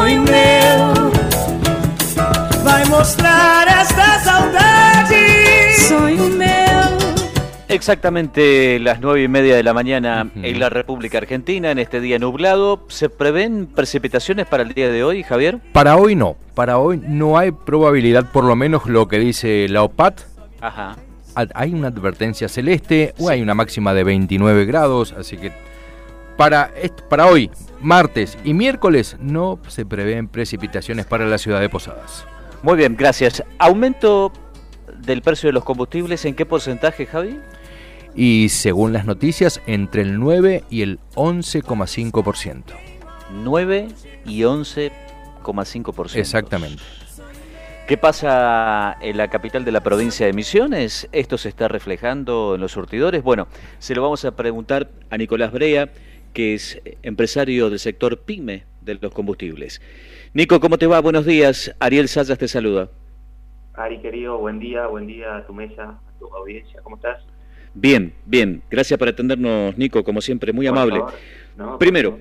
sonho meu vai mostrar esta saudade. Sonho meu. Exactamente las nueve y media de la mañana en la República Argentina, en este día nublado. ¿Se prevén precipitaciones para el día de hoy, Javier? Para hoy no, para hoy no hay probabilidad, por lo menos lo que dice la OPAT. Ajá. Hay una advertencia celeste, o hay una máxima de 29 grados, así que para, para hoy, martes y miércoles, no se prevén precipitaciones para la ciudad de Posadas. Muy bien, gracias. ¿Aumento del precio de los combustibles en qué porcentaje, Javi? Y según las noticias, entre el 9 y el 11,5%. 9 y 11,5%. Exactamente. ¿Qué pasa en la capital de la provincia de Misiones? ¿Esto se está reflejando en los surtidores? Bueno, se lo vamos a preguntar a Nicolás Brea, que es empresario del sector PYME de los combustibles. Nico, ¿cómo te va? Buenos días. Ariel Sayas te saluda. Ari, querido, buen día, buen día a tu mesa, a tu audiencia. ¿Cómo estás? Bien, bien. Gracias por atendernos, Nico, como siempre, muy amable. Primero,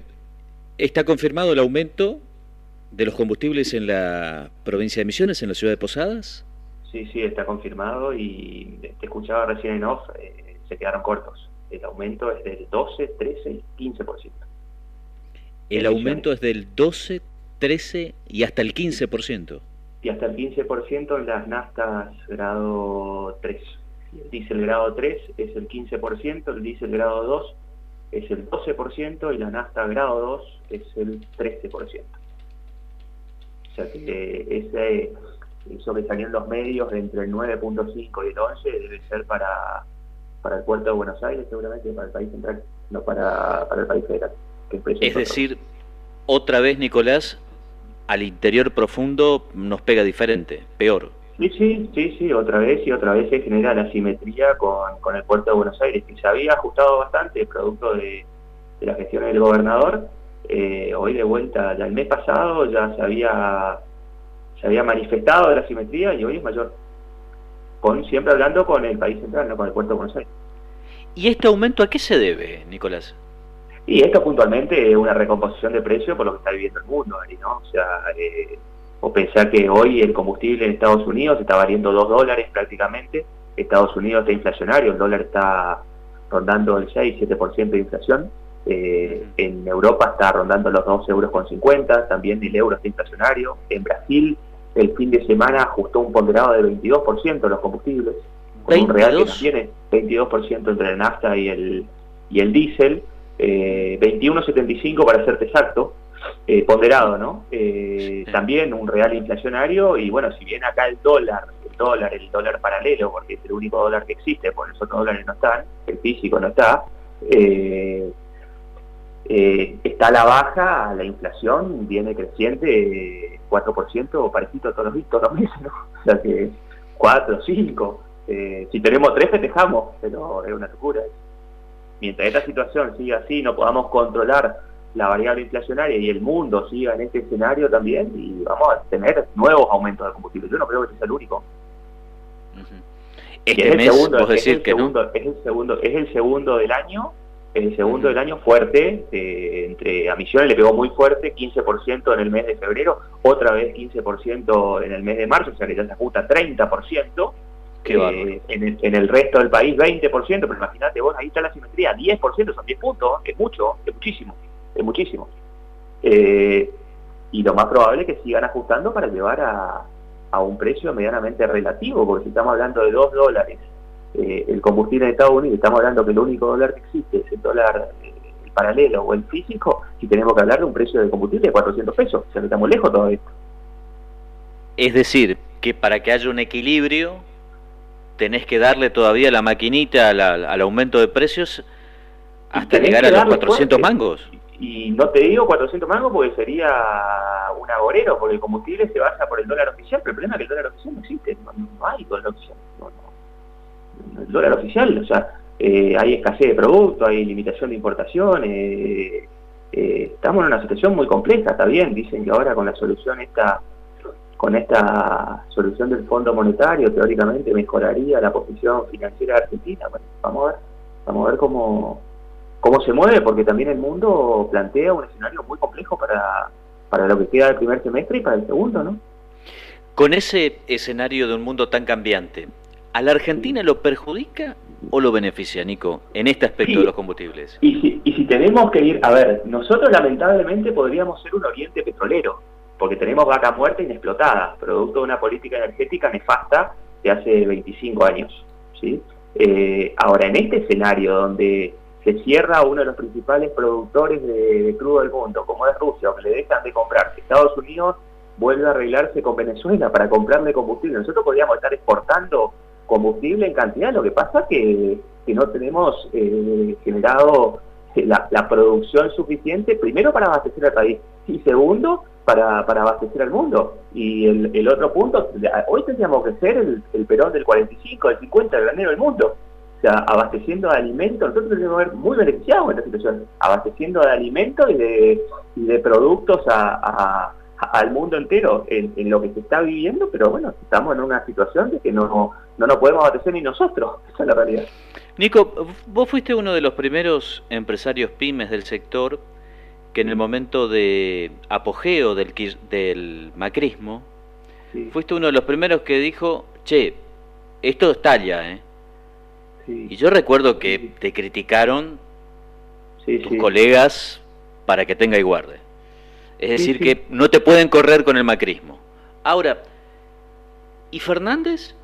¿está confirmado el aumento de los combustibles en la provincia de Misiones, en la ciudad de Posadas? Sí, sí, está confirmado y te escuchaba recién en off, eh, se quedaron cortos. El aumento es del 12, 13 y 15%. El aumento es del 12, 13 y hasta el 15%. Y hasta el 15% en las naftas grado 3. El diésel grado 3 es el 15%, el diésel grado 2 es el 12% y la nafta grado 2 es el 13%. O sea que ese, eso que salió en los medios entre el 9.5 y el 11 debe ser para, para el puerto de Buenos Aires, seguramente para el país central, no para, para el país federal. es decir, otra vez, Nicolás, al interior profundo nos pega diferente, peor. Sí, sí, sí, sí, otra vez y otra vez se genera la simetría con, con el puerto de Buenos Aires, que se había ajustado bastante producto de, la gestión del gobernador. Eh, hoy de vuelta, ya el mes pasado ya se había, se había manifestado de la simetría y hoy es mayor. Con, siempre hablando con el país central, no con el puerto de Buenos Aires. ¿Y este aumento a qué se debe, Nicolás? Y esto puntualmente es una recomposición de precio por lo que está viviendo el mundo, ¿no? O sea, eh, o pensar que hoy el combustible en Estados Unidos está valiendo 2 dólares prácticamente, Estados Unidos está inflacionario, el dólar está rondando el 6-7% de inflación, eh, en Europa está rondando los 2 euros con 50, también el euro está inflacionario, en Brasil el fin de semana ajustó un ponderado de 22% los combustibles, con un real que tiene 22% entre el nafta y el, y el diésel, eh, 21.75 para serte exacto, eh, ponderado, ¿no? Eh, también un real inflacionario y bueno, si bien acá el dólar, el dólar, el dólar paralelo, porque es el único dólar que existe, porque los otros dólares no están, el físico no está, eh, está a la baja, la inflación viene creciente 4% parecido todos los, todos los meses, ¿no? O sea que 4, 5, si tenemos 3 festejamos, pero es una locura mientras esta situación siga así, no podamos controlar la variable inflacionaria y el mundo siga en este escenario también, y vamos a tener nuevos aumentos de combustible. Yo no creo que sea el único. Este mes, segundo, decir que segundo, es el segundo, es el segundo del año, es el segundo del año fuerte, eh, entre a Misiones le pegó muy fuerte, 15% en el mes de febrero, otra vez 15% en el mes de marzo, o sea que ya se ajusta 30%, eh, en, el, en, el, resto del país 20%, pero imagínate vos, ahí está la simetría, 10% son 10 puntos, es mucho, es muchísimo, es muchísimo. Eh, y lo más probable es que sigan ajustando para llevar a, a un precio medianamente relativo, porque si estamos hablando de 2 dólares eh, el combustible en Estados Unidos, estamos hablando que el único dólar que existe es el dólar el paralelo o el físico, si tenemos que hablar de un precio de combustible de 400 pesos, o sea estamos lejos todo esto. Es decir, que para que haya un equilibrio tenés que darle todavía la maquinita al, aumento de precios hasta llegar a los 400 mangos. Y no te digo 400 mangos porque sería un agorero, porque el combustible se basa por el dólar oficial, pero el problema es que el dólar oficial no existe, no, hay dólar oficial. El dólar oficial, o sea, eh, hay escasez de productos, hay limitación de importación, eh, eh, estamos en una situación muy compleja, está bien, dicen que ahora con la solución esta con esta solución del Fondo Monetario teóricamente mejoraría la posición financiera de Argentina. Bueno, vamos a ver, vamos a ver cómo, cómo se mueve, porque también el mundo plantea un escenario muy complejo para, para lo que queda del primer semestre y para el segundo, ¿no? Con ese escenario de un mundo tan cambiante, ¿a la Argentina lo perjudica o lo beneficia, Nico, en este aspecto de los combustibles? Y si, y si tenemos que ir, a ver, nosotros lamentablemente podríamos ser un oriente petrolero, porque tenemos vaca muerta inexplotada, producto de una política energética nefasta de hace 25 años. ¿sí? Eh, ahora, en este escenario donde se cierra uno de los principales productores de, crudo del mundo, como es Rusia, o que le dejan de comprar, Estados Unidos vuelve a arreglarse con Venezuela para comprarle combustible. Nosotros podríamos estar exportando combustible en cantidad, lo que pasa que, que no tenemos eh, generado la, la, producción suficiente, primero para abastecer al país y segundo para, para abastecer al mundo. Y el, otro punto, hoy tendríamos que ser el, el Perón del 45, del 50, el granero del mundo. O sea, abasteciendo de alimentos, nosotros tenemos que ver muy beneficiados en esta situación, abasteciendo de alimentos y de, y de productos a, al mundo entero en, en, lo que se está viviendo, pero bueno, estamos en una situación de que no, no nos podemos abastecer ni nosotros, esa es la realidad. Nico, vos fuiste uno de los primeros empresarios pymes del sector que en el momento de apogeo del, del macrismo, sí. fuiste uno de los primeros que dijo, che, esto estalla, ¿eh? Sí. Y yo recuerdo que sí. te criticaron tus colegas para que tenga y guarde. Es decir, que no te pueden correr con el macrismo. Ahora, ¿y Fernández?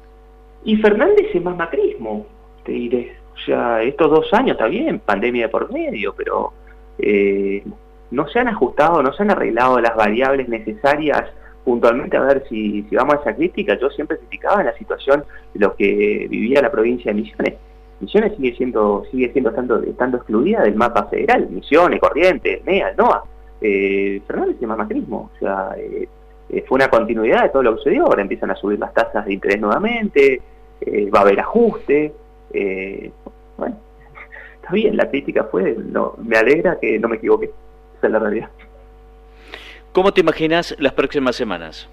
Y Fernández es más macrismo, te diré. O sea, estos dos años está bien, pandemia por medio, pero eh, no se han ajustado, no se han arreglado las variables necesarias puntualmente a ver si, si vamos a esa crítica. Yo siempre criticaba la situación de lo que vivía la provincia de Misiones. Misiones sigue siendo sigue siendo estando, estando excluida del mapa federal. Misiones, Corrientes, NEA, NOA. Eh, Fernández es más macrismo. O sea, eh, eh, fue una continuidad de todo lo que sucedió. Ahora empiezan a subir las tasas de interés nuevamente, eh, va a haber ajuste. Bueno, está bien, la crítica fue, no, me alegra que no me equivoqué, esa es la realidad. ¿Cómo te imaginas las próximas semanas?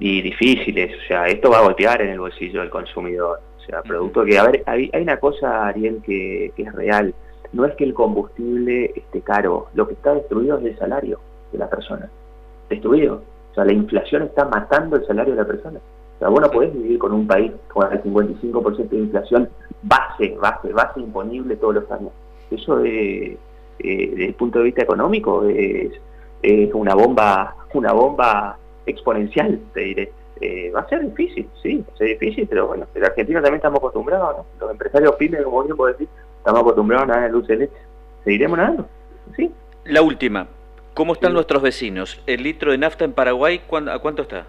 Y difíciles, o sea, esto va a golpear en el bolsillo del consumidor, o sea, producto que, a ver, hay, hay una cosa, Ariel, que, que es real, no es que el combustible esté caro, lo que está destruido es el salario de la persona, destruido, o sea, la inflación está matando el salario de la persona. O sea, vos no podés vivir con un país con el 55% de inflación base, base, base imponible todos los años. Eso eh, desde el punto de vista económico es, es una bomba, una bomba exponencial, te diré. Eh, va a ser difícil, sí, va a ser difícil, pero bueno, en Argentina también estamos acostumbrados, ¿no? Los empresarios pymes, como bien puedo decir, estamos acostumbrados a nadar en luz de leche. Seguiremos nadando, sí. La última, ¿cómo están sí. nuestros vecinos? ¿El litro de nafta en Paraguay a cuánto está?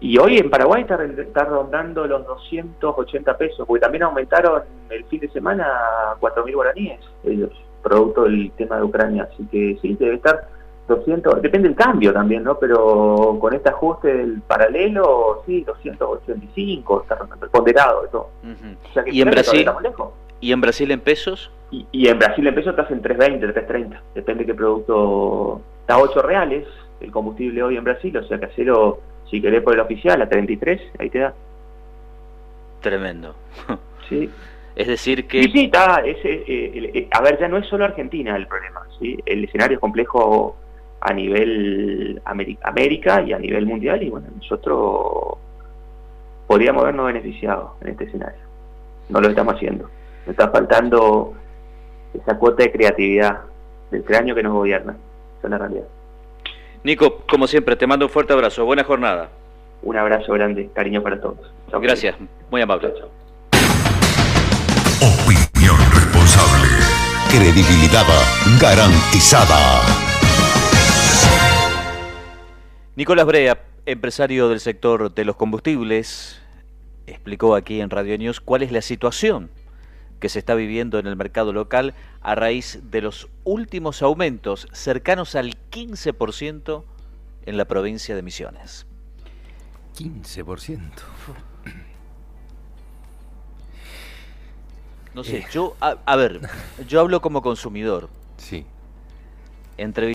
Y hoy en Paraguay está, está, rondando los 280 pesos, porque también aumentaron el fin de semana a 4.000 guaraníes, ellos, producto del tema de Ucrania. Así que sí, debe estar 200, depende del cambio también, ¿no? Pero con este ajuste del paralelo, sí, 285, está ponderado eso. Uh -huh. o sea que ¿Y en Brasil? ¿Y en Brasil en pesos? Y, y en Brasil en pesos estás en 320, 330, depende de qué producto. Está a 8 reales el combustible hoy en Brasil, o sea que acero si querés por el oficial, a 33, ahí te da. Tremendo. Sí. Es decir que... Sí, sí, está. Es, eh, eh, a ver, ya no es solo Argentina el problema. ¿sí? El escenario es complejo a nivel América y a nivel mundial y bueno, nosotros podríamos habernos beneficiado en este escenario. No lo estamos haciendo. Nos está faltando esa cuota de creatividad del cráneo que nos gobierna. Esa es la realidad. Nico, como siempre, te mando un fuerte abrazo. Buena jornada. Un abrazo grande, cariño para todos. Chau, Gracias, muy amable. Chau, Opinión responsable. Credibilidad garantizada. Nicolás Brea, empresario del sector de los combustibles, explicó aquí en Radio News cuál es la situación que se está viviendo en el mercado local a raíz de los últimos aumentos cercanos al 15% en la provincia de Misiones. 15%. No sé, eh. yo, a, a, ver, yo hablo como consumidor. Sí. Entre